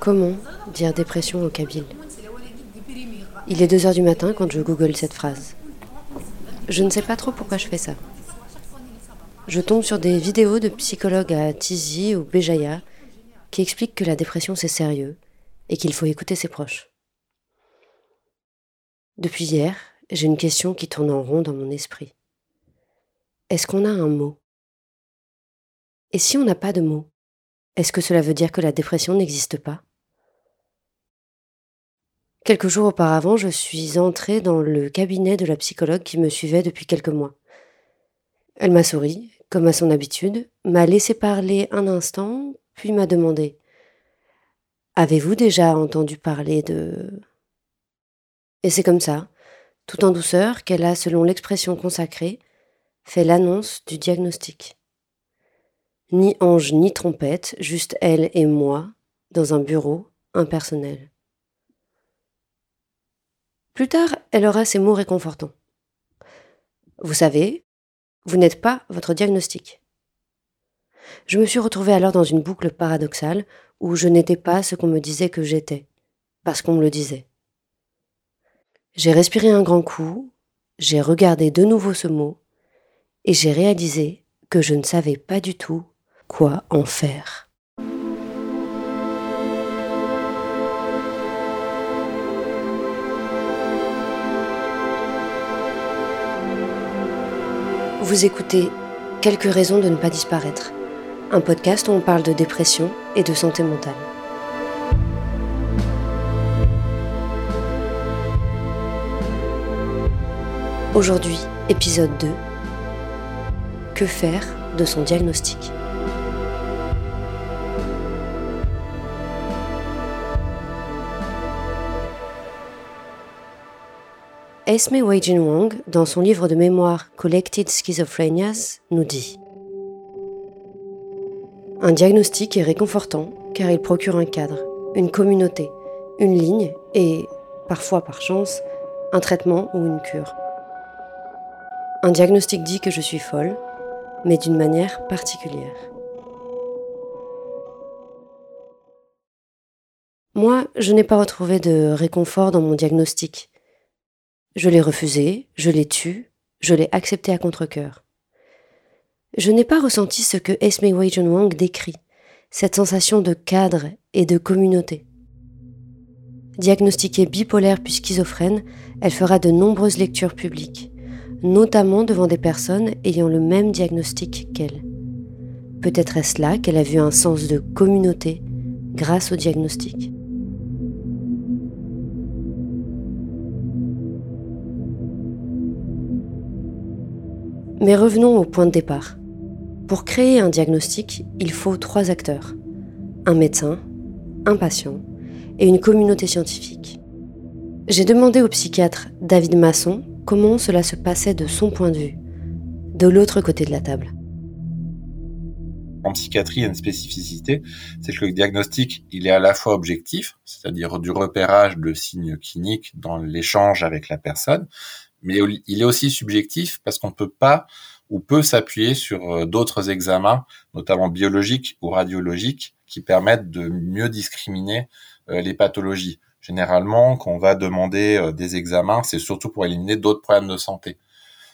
Comment dire dépression au kabyle? Il est 2 heures du matin quand je google cette phrase. Je ne sais pas trop pourquoi je fais ça. Je tombe sur des vidéos de psychologues à Tizi ou Béjaïa qui expliquent que la dépression c'est sérieux et qu'il faut écouter ses proches. Depuis hier, j'ai une question qui tourne en rond dans mon esprit. Est-ce qu'on a un mot? Et si on n'a pas de mot, est-ce que cela veut dire que la dépression n'existe pas? Quelques jours auparavant, je suis entrée dans le cabinet de la psychologue qui me suivait depuis quelques mois. Elle m'a souri, comme à son habitude, m'a laissé parler un instant, puis m'a demandé Avez-vous déjà entendu parler de... Et c'est comme ça, tout en douceur, qu'elle a, selon l'expression consacrée, fait l'annonce du diagnostic. Ni ange ni trompette, juste elle et moi, dans un bureau impersonnel. Plus tard, elle aura ces mots réconfortants. Vous savez, vous n'êtes pas votre diagnostic. Je me suis retrouvée alors dans une boucle paradoxale où je n'étais pas ce qu'on me disait que j'étais, parce qu'on me le disait. J'ai respiré un grand coup, j'ai regardé de nouveau ce mot, et j'ai réalisé que je ne savais pas du tout quoi en faire. Vous écoutez Quelques raisons de ne pas disparaître, un podcast où on parle de dépression et de santé mentale. Aujourd'hui, épisode 2. Que faire de son diagnostic? Esme Weijin Wang, dans son livre de mémoire Collected Schizophrenias, nous dit Un diagnostic est réconfortant car il procure un cadre, une communauté, une ligne et, parfois par chance, un traitement ou une cure. Un diagnostic dit que je suis folle, mais d'une manière particulière. Moi, je n'ai pas retrouvé de réconfort dans mon diagnostic. Je l'ai refusé, je l'ai tué, je l'ai accepté à contre-coeur. Je n'ai pas ressenti ce que Esme Wei Wang décrit, cette sensation de cadre et de communauté. Diagnostiquée bipolaire puis schizophrène, elle fera de nombreuses lectures publiques notamment devant des personnes ayant le même diagnostic qu'elle. Peut-être est-ce là qu'elle a vu un sens de communauté grâce au diagnostic. Mais revenons au point de départ. Pour créer un diagnostic, il faut trois acteurs. Un médecin, un patient et une communauté scientifique. J'ai demandé au psychiatre David Masson comment cela se passait de son point de vue, de l'autre côté de la table. En psychiatrie, il y a une spécificité, c'est que le diagnostic, il est à la fois objectif, c'est-à-dire du repérage de signes cliniques dans l'échange avec la personne, mais il est aussi subjectif parce qu'on ne peut pas ou peut s'appuyer sur euh, d'autres examens, notamment biologiques ou radiologiques, qui permettent de mieux discriminer euh, les pathologies. Généralement, quand on va demander euh, des examens, c'est surtout pour éliminer d'autres problèmes de santé.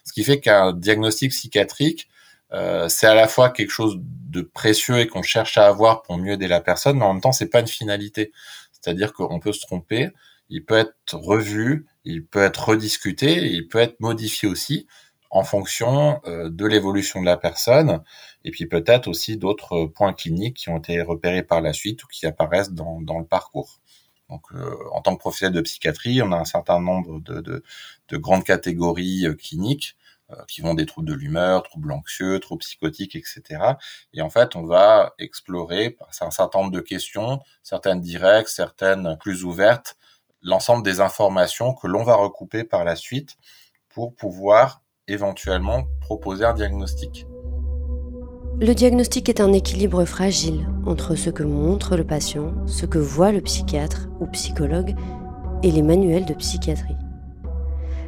Ce qui fait qu'un diagnostic psychiatrique, euh, c'est à la fois quelque chose de précieux et qu'on cherche à avoir pour mieux aider la personne, mais en même temps, c'est pas une finalité. C'est-à-dire qu'on peut se tromper, il peut être revu, il peut être rediscuté, il peut être modifié aussi en fonction euh, de l'évolution de la personne, et puis peut-être aussi d'autres points cliniques qui ont été repérés par la suite ou qui apparaissent dans, dans le parcours. Donc, euh, en tant que professionnel de psychiatrie, on a un certain nombre de, de, de grandes catégories euh, cliniques euh, qui vont des troubles de l'humeur, troubles anxieux, troubles psychotiques, etc. Et en fait, on va explorer un certain nombre de questions, certaines directes, certaines plus ouvertes, l'ensemble des informations que l'on va recouper par la suite pour pouvoir éventuellement proposer un diagnostic. Le diagnostic est un équilibre fragile entre ce que montre le patient, ce que voit le psychiatre ou psychologue et les manuels de psychiatrie.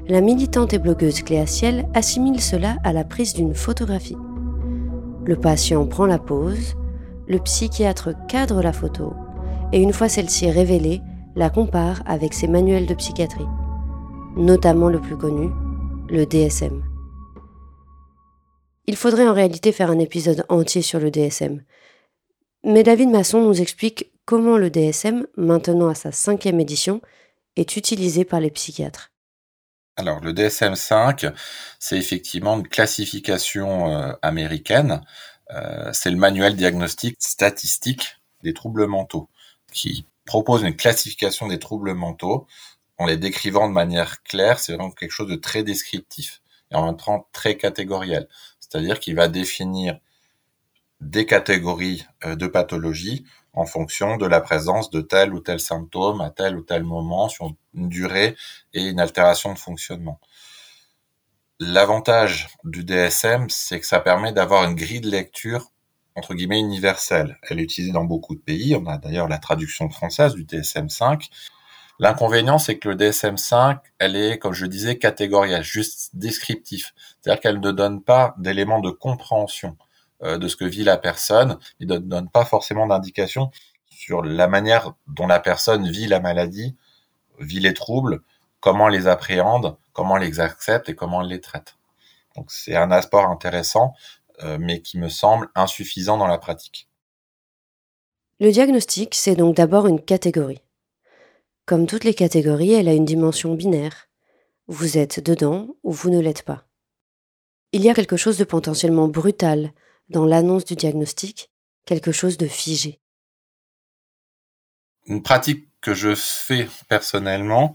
la militante et blogueuse Cléa Ciel assimile cela à la prise d'une photographie. Le patient prend la pose, le psychiatre cadre la photo, et une fois celle-ci révélée, la compare avec ses manuels de psychiatrie, notamment le plus connu, le DSM. Il faudrait en réalité faire un épisode entier sur le DSM. Mais David Masson nous explique comment le DSM, maintenant à sa cinquième édition, est utilisé par les psychiatres. Alors le DSM-5, c'est effectivement une classification euh, américaine. Euh, c'est le manuel diagnostique statistique des troubles mentaux qui propose une classification des troubles mentaux en les décrivant de manière claire. C'est vraiment quelque chose de très descriptif et en même temps très catégoriel. C'est-à-dire qu'il va définir des catégories euh, de pathologies en fonction de la présence de tel ou tel symptôme à tel ou tel moment sur une durée et une altération de fonctionnement. L'avantage du DSM, c'est que ça permet d'avoir une grille de lecture entre guillemets universelle. Elle est utilisée dans beaucoup de pays. On a d'ailleurs la traduction française du DSM-5. L'inconvénient, c'est que le DSM-5, elle est, comme je disais, catégorielle, juste descriptif. C'est-à-dire qu'elle ne donne pas d'éléments de compréhension euh, de ce que vit la personne. Il ne donne pas forcément d'indication sur la manière dont la personne vit la maladie, vit les troubles, comment les appréhende, comment les accepte et comment les traite. Donc c'est un aspect intéressant, euh, mais qui me semble insuffisant dans la pratique. Le diagnostic, c'est donc d'abord une catégorie. Comme toutes les catégories, elle a une dimension binaire. Vous êtes dedans ou vous ne l'êtes pas. Il y a quelque chose de potentiellement brutal dans l'annonce du diagnostic, quelque chose de figé. Une pratique que je fais personnellement,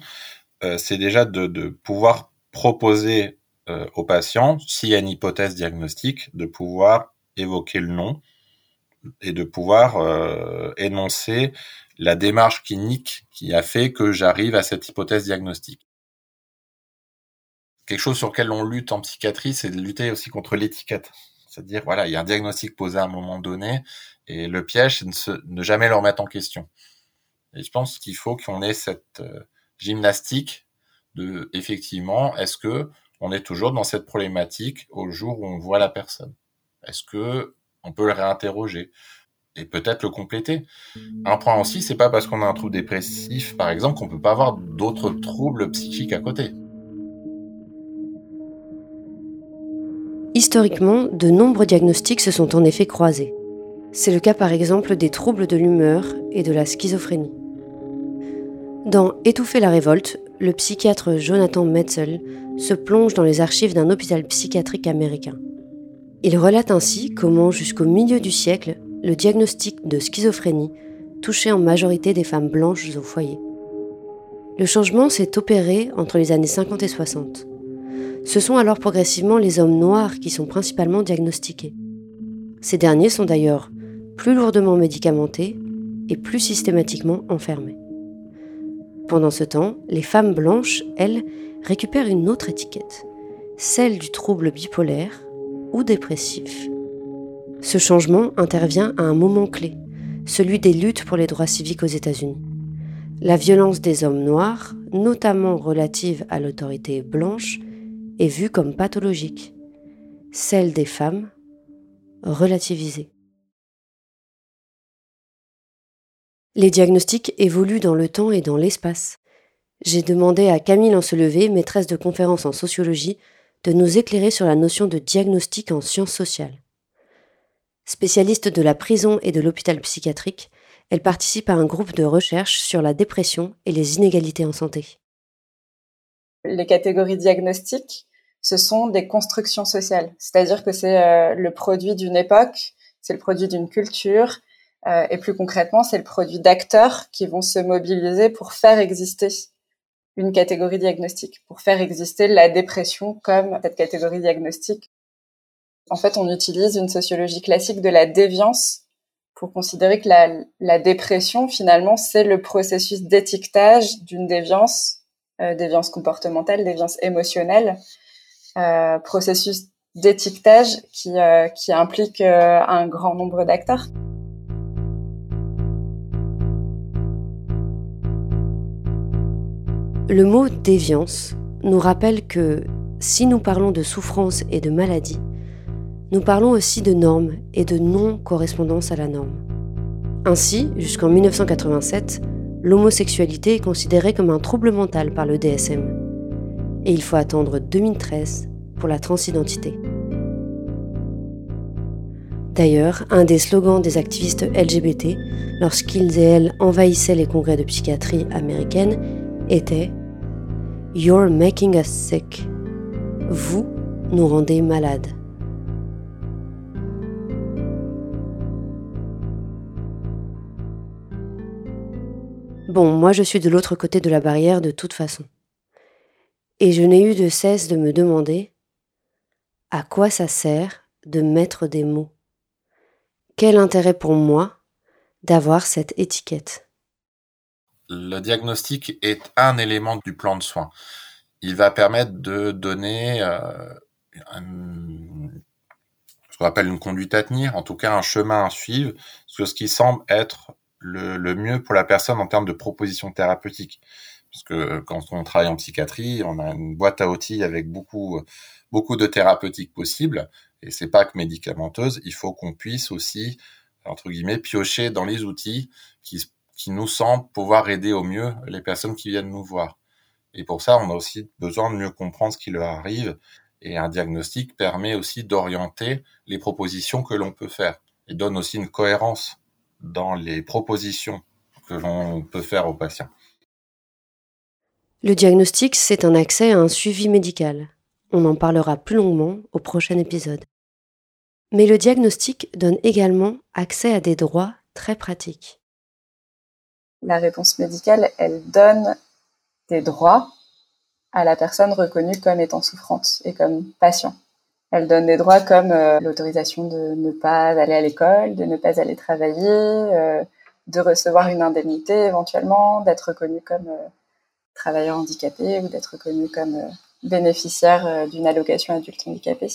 euh, c'est déjà de, pouvoir proposer euh, aux patients, s'il y a une hypothèse diagnostique, de pouvoir évoquer le nom et de pouvoir euh, énoncer la démarche clinique qui a fait que j'arrive à cette hypothèse diagnostique. Quelque chose sur lequel on lutte en psychiatrie, c'est de lutter aussi contre l'étiquette. C'est-à-dire, voilà, il y a un diagnostic posé à un moment donné, et le piège, c'est de ne, jamais le remettre en question. Et je pense qu'il faut qu'on ait cette euh, gymnastique de, effectivement, est-ce que on est toujours dans cette problématique au jour où on voit la personne? Est-ce que on peut le réinterroger? Et peut-être le compléter. Un point aussi, c'est pas parce qu'on a un trouble dépressif, par exemple, qu'on peut pas avoir d'autres troubles psychiques à côté. Historiquement, de nombreux diagnostics se sont en effet croisés. C'est le cas par exemple des troubles de l'humeur et de la schizophrénie. Dans Étouffer la révolte, le psychiatre Jonathan Metzel se plonge dans les archives d'un hôpital psychiatrique américain. Il relate ainsi comment, jusqu'au milieu du siècle, le diagnostic de schizophrénie touchait en majorité des femmes blanches au foyer. Le changement s'est opéré entre les années 50 et 60. Ce sont alors progressivement les hommes noirs qui sont principalement diagnostiqués. Ces derniers sont d'ailleurs plus lourdement médicamentés et plus systématiquement enfermés. Pendant ce temps, les femmes blanches, elles, récupèrent une autre étiquette, celle du trouble bipolaire ou dépressif. Ce changement intervient à un moment clé, celui des luttes pour les droits civiques aux États-Unis. La violence des hommes noirs, notamment relative à l'autorité blanche, est vue comme pathologique, celle des femmes relativisée. Les diagnostics évoluent dans le temps et dans l'espace. J'ai demandé à Camille Ancelevé, maîtresse de conférences en sociologie, de nous éclairer sur la notion de diagnostic en sciences sociales. Spécialiste de la prison et de l'hôpital psychiatrique, elle participe à un groupe de recherche sur la dépression et les inégalités en santé. Les catégories diagnostiques, ce sont des constructions sociales, c'est-à-dire que c'est euh, le produit d'une époque, c'est le produit d'une culture, euh, et plus concrètement, c'est le produit d'acteurs qui vont se mobiliser pour faire exister une catégorie diagnostique, pour faire exister la dépression comme cette catégorie diagnostique en fait, on utilise une sociologie classique de la déviance pour considérer que la, dépression, finalement, c'est le processus d'étiquetage d'une déviance, euh, déviance comportementale, déviance émotionnelle, euh, processus d'étiquetage qui, euh, qui implique un grand nombre d'acteurs. Le mot déviance nous rappelle que si nous parlons de souffrance et de maladie, nous parlons aussi de normes et de non-correspondance à la norme. Ainsi, jusqu'en 1987, l'homosexualité est considérée comme un trouble mental par le DSM. Et il faut attendre 2013 pour la transidentité. D'ailleurs, un des slogans des activistes LGBT, lorsqu'ils et elles envahissaient les congrès de psychiatrie américaines, était You're making us sick. Vous nous rendez malades. Bon, moi je suis de l'autre côté de la barrière de toute façon. Et je n'ai eu de cesse de me demander à quoi ça sert de mettre des mots quel intérêt pour moi d'avoir cette étiquette? Le diagnostic est un élément du plan de soins. Il va permettre de donner euh, ce qu'on appelle une conduite à tenir, en tout cas un chemin à suivre, sur ce qui semble être le, le mieux pour la personne en termes de propositions thérapeutiques. Parce que quand on travaille en psychiatrie, on a une boîte à outils avec beaucoup, beaucoup de thérapeutiques possibles et c'est pas que médicamenteuse, il faut qu'on puisse aussi, entre guillemets, piocher dans les outils qui, qui nous semblent pouvoir aider au mieux les personnes qui viennent nous voir. Et pour ça, on a aussi besoin de mieux comprendre ce qui leur arrive. Et un diagnostic permet aussi d'orienter les propositions que l'on peut faire et donne aussi une cohérence dans les propositions que l'on peut faire aux patients. Le diagnostic, c'est un accès à un suivi médical. On en parlera plus longuement au prochain épisode. Mais le diagnostic donne également accès à des droits très pratiques. La réponse médicale, elle donne des droits à la personne reconnue comme étant souffrante et comme patient. Elle donne des droits comme euh, l'autorisation de ne pas aller à l'école, de ne pas aller travailler, euh, de recevoir une indemnité éventuellement, d'être reconnu comme euh, travailleur handicapé ou d'être reconnu comme bénéficiaire d'une allocation adulte handicapé.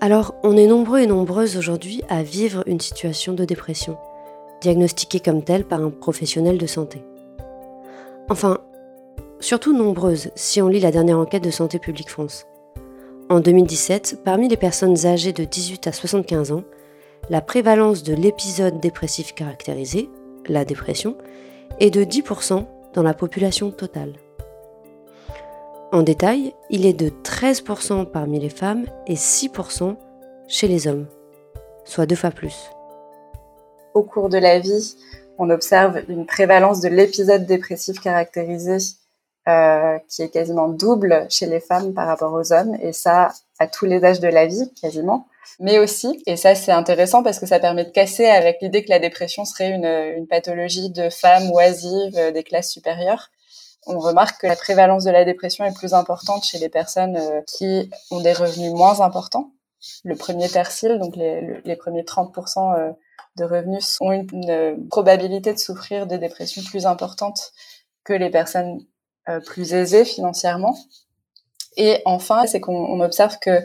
Alors, on est nombreux et nombreuses aujourd'hui à vivre une situation de dépression, diagnostiquée comme telle par un professionnel de santé. Enfin, surtout nombreuses si on lit la dernière enquête de Santé publique France. En 2017, parmi les personnes âgées de 18 à 75 ans, la prévalence de l'épisode dépressif caractérisé, la dépression, est de 10% dans la population totale. En détail, il est de 13% parmi les femmes et 6% chez les hommes, soit deux fois plus. Au cours de la vie, on observe une prévalence de l'épisode dépressif caractérisé euh, qui est quasiment double chez les femmes par rapport aux hommes, et ça à tous les âges de la vie, quasiment. Mais aussi, et ça c'est intéressant parce que ça permet de casser avec l'idée que la dépression serait une, une pathologie de femmes oisives euh, des classes supérieures, on remarque que la prévalence de la dépression est plus importante chez les personnes euh, qui ont des revenus moins importants. Le premier tercile, donc les, premiers 30% euh, de revenus, ont une, probabilité de souffrir de dépression plus importante que les personnes plus aisées financièrement. Et enfin, c'est qu'on observe que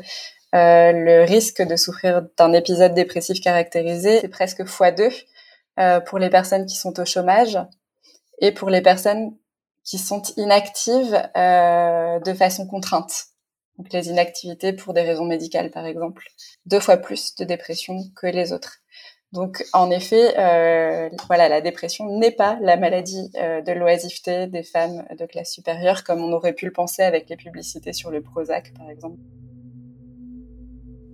le risque de souffrir d'un épisode dépressif caractérisé est presque x2 pour les personnes qui sont au chômage et pour les personnes qui sont inactives euh, de façon contrainte. Donc les inactivités pour des raisons médicales, par exemple, deux fois plus de dépression que les autres. Donc en effet, euh, voilà, la dépression n'est pas la maladie euh, de l'oisiveté des femmes de classe supérieure, comme on aurait pu le penser avec les publicités sur le Prozac, par exemple.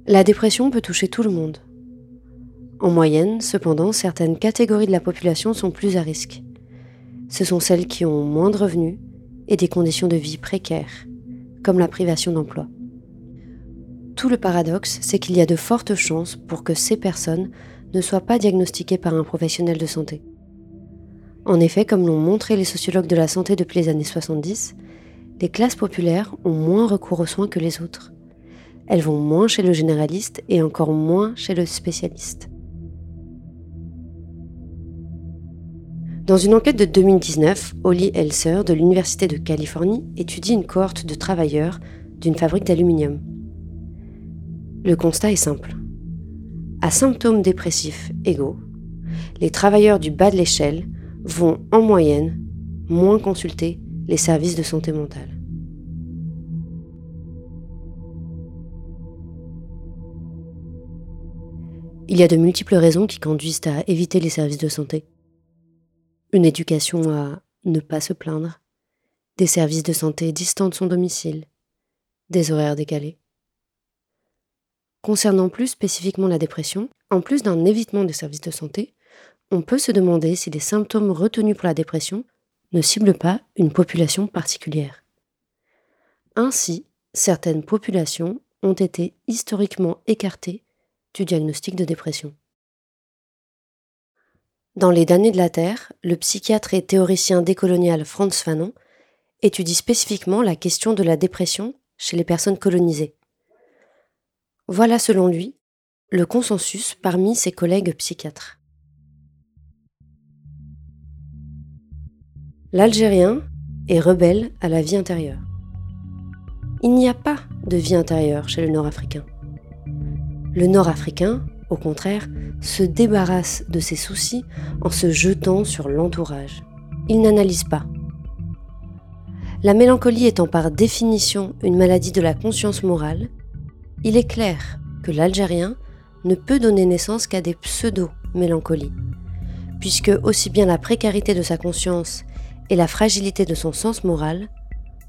La dépression peut toucher tout le monde. En moyenne, cependant, certaines catégories de la population sont plus à risque ce sont celles qui ont moins de revenus et des conditions de vie précaires, comme la privation d'emploi. Tout le paradoxe, c'est qu'il y a de fortes chances pour que ces personnes ne soient pas diagnostiquées par un professionnel de santé. En effet, comme l'ont montré les sociologues de la santé depuis les années 70, les classes populaires ont moins recours aux soins que les autres. Elles vont moins chez le généraliste et encore moins chez le spécialiste. Dans une enquête de 2019, Holly Elser de l'Université de Californie étudie une cohorte de travailleurs d'une fabrique d'aluminium. Le constat est simple. À symptômes dépressifs égaux, les travailleurs du bas de l'échelle vont en moyenne moins consulter les services de santé mentale. Il y a de multiples raisons qui conduisent à éviter les services de santé. Une éducation à ne pas se plaindre, des services de santé distants de son domicile, des horaires décalés. Concernant plus spécifiquement la dépression, en plus d'un évitement des services de santé, on peut se demander si les symptômes retenus pour la dépression ne ciblent pas une population particulière. Ainsi, certaines populations ont été historiquement écartées du diagnostic de dépression. Dans Les damnés de la Terre, le psychiatre et théoricien décolonial Franz Fanon étudie spécifiquement la question de la dépression chez les personnes colonisées. Voilà selon lui le consensus parmi ses collègues psychiatres. L'Algérien est rebelle à la vie intérieure. Il n'y a pas de vie intérieure chez le Nord-Africain. Le Nord-Africain, au contraire, se débarrasse de ses soucis en se jetant sur l'entourage. Il n'analyse pas. La mélancolie étant par définition une maladie de la conscience morale, il est clair que l'Algérien ne peut donner naissance qu'à des pseudo-mélancolies, puisque aussi bien la précarité de sa conscience et la fragilité de son sens moral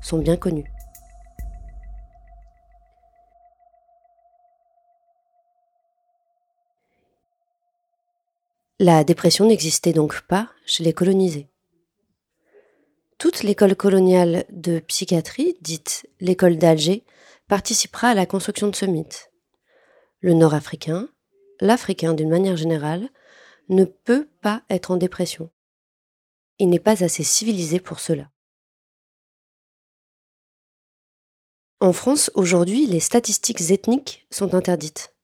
sont bien connues. La dépression n'existait donc pas chez les colonisés. Toute l'école coloniale de psychiatrie, dite l'école d'Alger, participera à la construction de ce mythe. Le Nord-Africain, l'Africain d'une manière générale, ne peut pas être en dépression. Il n'est pas assez civilisé pour cela. En France, aujourd'hui, les statistiques ethniques sont interdites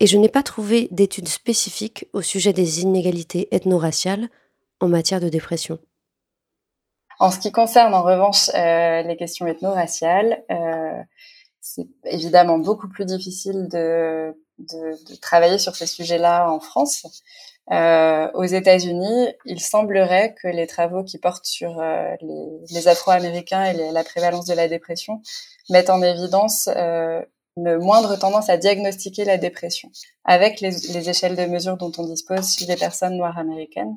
et je n'ai pas trouvé d'études spécifiques au sujet des inégalités ethno-raciales en matière de dépression. En ce qui concerne en revanche euh, les questions ethno-raciales, euh, c'est évidemment beaucoup plus difficile de, de, de travailler sur ces sujets-là en France. Euh, aux États-Unis, il semblerait que les travaux qui portent sur euh, les, les Afro-Américains et la prévalence de la dépression mettent en évidence euh, une moindre tendance à diagnostiquer la dépression avec les, les, échelles de mesure dont on dispose chez les personnes noires américaines.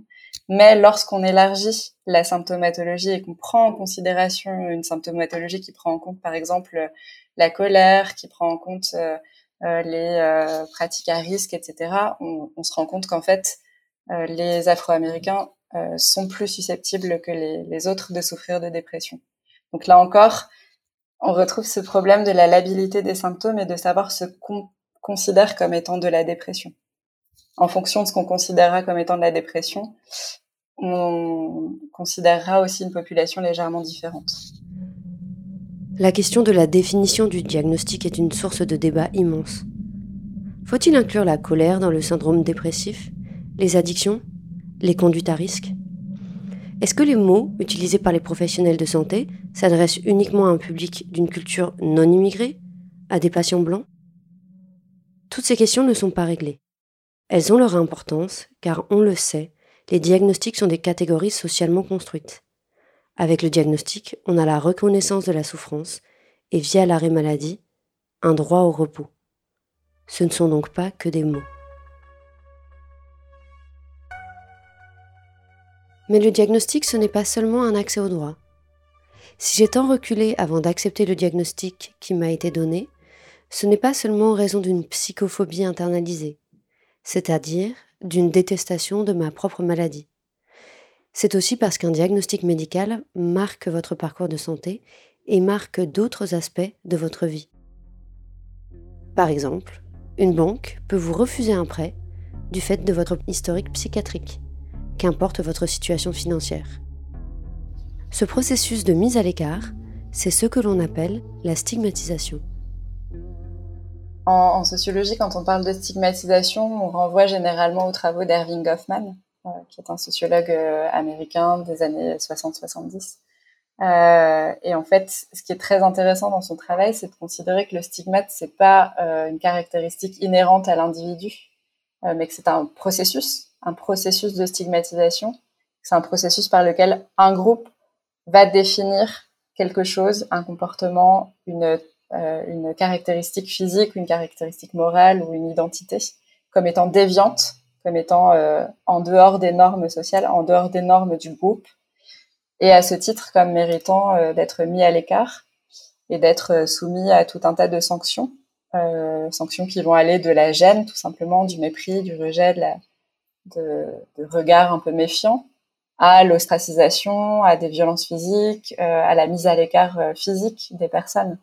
Mais lorsqu'on élargit la symptomatologie et qu'on prend en considération une symptomatologie qui prend en compte, par exemple, la colère, qui prend en compte euh, euh les euh, pratiques à risque, etc., on, se rend compte qu'en fait, les Afro-Américains sont plus susceptibles que les autres de souffrir de dépression. Donc là encore, on retrouve ce problème de la labilité des symptômes et de savoir ce qu'on considère comme étant de la dépression. En fonction de ce qu'on considérera comme étant de la dépression, on considérera aussi une population légèrement différente. La question de la définition du diagnostic est une source de débat immense. Faut-il inclure la colère dans le syndrome dépressif, les addictions, les conduites à risque? Est-ce que les mots utilisés par les professionnels de santé s'adressent uniquement à un public d'une culture non immigrée, à des patients blancs? Toutes ces questions ne sont pas réglées. Elles ont leur importance car, on le sait, les diagnostics sont des catégories socialement construites. Avec le diagnostic, on a la reconnaissance de la souffrance et via l'arrêt maladie, un droit au repos. Ce ne sont donc pas que des mots. Mais le diagnostic, ce n'est pas seulement un accès au droit. Si j'ai tant reculé avant d'accepter le diagnostic qui m'a été donné, ce n'est pas seulement en raison d'une psychophobie internalisée, c'est-à-dire d'une détestation de ma propre maladie. C'est aussi parce qu'un diagnostic médical marque votre parcours de santé et marque d'autres aspects de votre vie. Par exemple, une banque peut vous refuser un prêt du fait de votre historique psychiatrique qu'importe votre situation financière. Ce processus de mise à l'écart, c'est ce que l'on appelle la stigmatisation. En, sociologie, quand on parle de stigmatisation, on renvoie généralement aux travaux d'Erving Goffman, euh, qui est un sociologue euh, américain des années 60-70. Euh, et en fait, ce qui est très intéressant dans son travail, c'est de considérer que le stigmate, c'est pas une caractéristique inhérente à l'individu, mais que c'est un processus un processus de stigmatisation C'est un processus par lequel un groupe va définir quelque chose, un comportement, une, une caractéristique physique, une caractéristique morale ou une identité comme étant déviante, comme étant euh, en dehors des normes sociales, en dehors des normes du groupe, et à ce titre comme méritant euh, d'être mis à l'écart et d'être soumis à tout un tas de sanctions, sanctions qui vont aller de la gêne, tout simplement, du mépris, du rejet, de, la, de, de regard un peu méfiant, à l'ostracisation, à des violences physiques, euh, à la mise à l'écart euh, physique des personnes.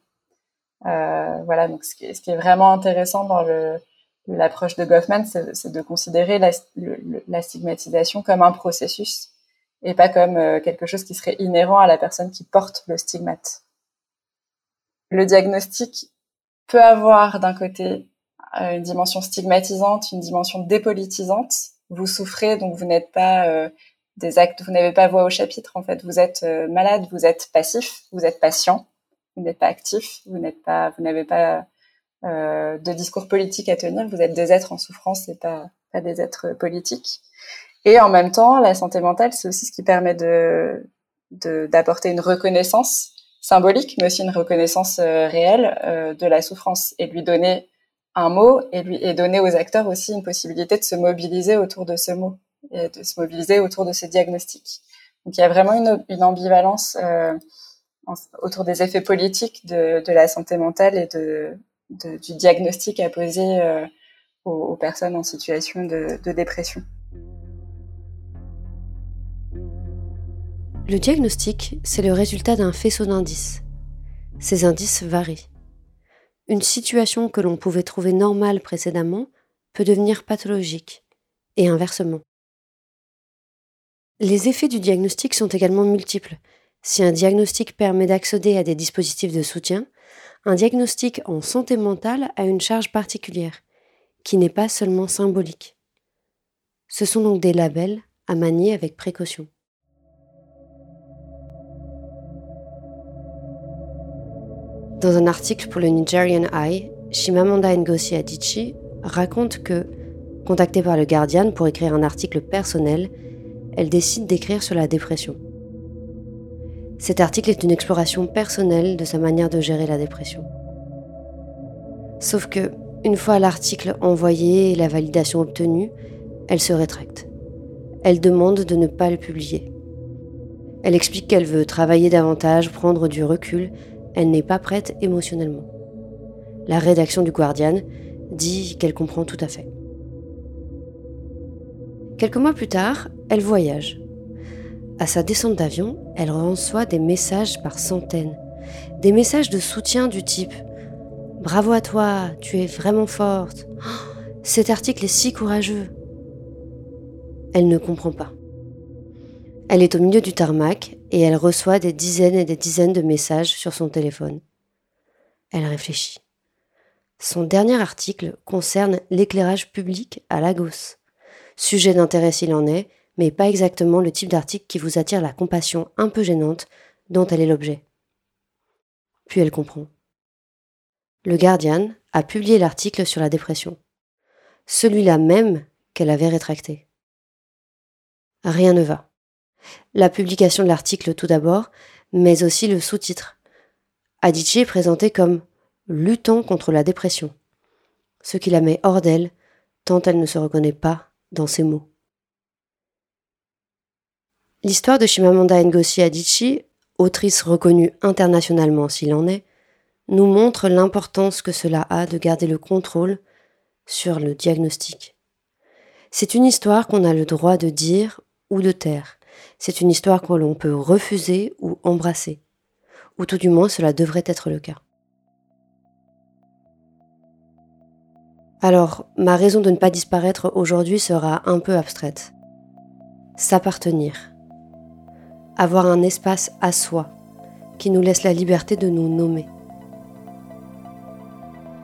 Euh, voilà, donc ce qui, est, vraiment intéressant dans l'approche de Goffman, c'est de considérer la, la, stigmatisation comme un processus et pas comme quelque chose qui serait inhérent à la personne qui porte le stigmate. Le diagnostic peut avoir d'un côté une dimension stigmatisante, une dimension dépolitisante. Vous souffrez, donc vous n'êtes pas des actes, vous n'avez pas voix au chapitre en fait. Vous êtes euh, malade, vous êtes passif, vous êtes patient, vous n'êtes pas actif, vous n'êtes pas, vous n'avez pas euh, de discours politique à tenir. Vous êtes des êtres en souffrance et pas pas des êtres politiques. Et en même temps, la santé mentale, c'est aussi ce qui permet de d'apporter une reconnaissance symbolique, mais aussi une reconnaissance euh, réelle euh, de la souffrance et lui donner un mot et lui et donner aux acteurs aussi une possibilité de se mobiliser autour de ce mot et de se mobiliser autour de ces diagnostics. Donc il y a vraiment une, une ambivalence euh, autour des effets politiques de, la santé mentale et de, du diagnostic à poser euh, aux, aux, personnes en situation de, de dépression. Le diagnostic, c'est le résultat d'un faisceau d'indices. Ces indices varient. Une situation que l'on pouvait trouver normale précédemment peut devenir pathologique, et inversement. Les effets du diagnostic sont également multiples. Si un diagnostic permet d'accéder à des dispositifs de soutien, un diagnostic en santé mentale a une charge particulière, qui n'est pas seulement symbolique. Ce sont donc des labels à manier avec précaution. Dans un article pour le Nigerian Eye, Shimamanda Ngozi Adichie raconte que, contactée par le Guardian pour écrire un article personnel, elle décide d'écrire sur la dépression. Cet article est une exploration personnelle de sa manière de gérer la dépression. Sauf que, une fois l'article envoyé et la validation obtenue, elle se rétracte. Elle demande de ne pas le publier. Elle explique qu'elle veut travailler davantage, prendre du recul, elle n'est pas prête émotionnellement. La rédaction du Guardian dit qu'elle comprend tout à fait. Quelques mois plus tard, elle voyage. À sa descente d'avion, elle reçoit des messages par centaines. Des messages de soutien du type Bravo à toi, tu es vraiment forte. cet article est si courageux. Elle ne comprend pas. Elle est au milieu du tarmac et elle reçoit des dizaines et des dizaines de messages sur son téléphone. Elle réfléchit. Son dernier article concerne l'éclairage public à Lagos. Sujet d'intérêt s'il en est, mais pas exactement le type d'article qui vous attire la compassion un peu gênante dont elle est l'objet. Puis elle comprend. Le Guardian a publié l'article sur la dépression, celui-là même qu'elle avait rétracté. Rien ne va. La publication de l'article tout d'abord, mais aussi le sous-titre. Adichie est présenté comme luttant contre la dépression, ce qui la met hors d'elle tant elle ne se reconnaît pas dans ses mots. L'histoire de Shimamanda Ngozi Adichie, autrice reconnue internationalement s'il en est, nous montre l'importance que cela a de garder le contrôle sur le diagnostic. C'est une histoire qu'on a le droit de dire ou de taire. C'est une histoire que l'on peut refuser ou embrasser. Ou tout du moins cela devrait être le cas. Alors, ma raison de ne pas disparaître aujourd'hui sera un peu abstraite. S'appartenir avoir un espace à soi qui nous laisse la liberté de nous nommer.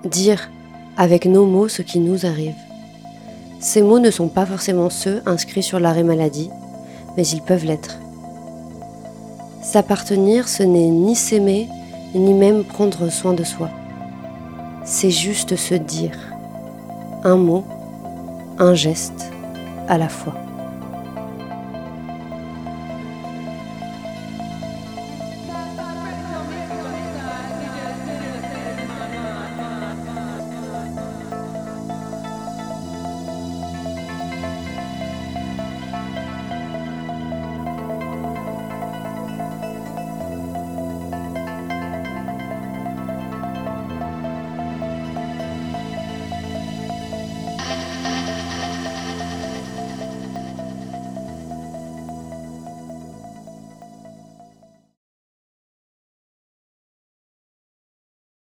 Dire avec nos mots ce qui nous arrive. Ces mots ne sont pas forcément ceux inscrits sur l'arrêt maladie, mais ils peuvent l'être. S'appartenir, ce n'est ni s'aimer, ni même prendre soin de soi. C'est juste se dire. Un mot, un geste à la fois.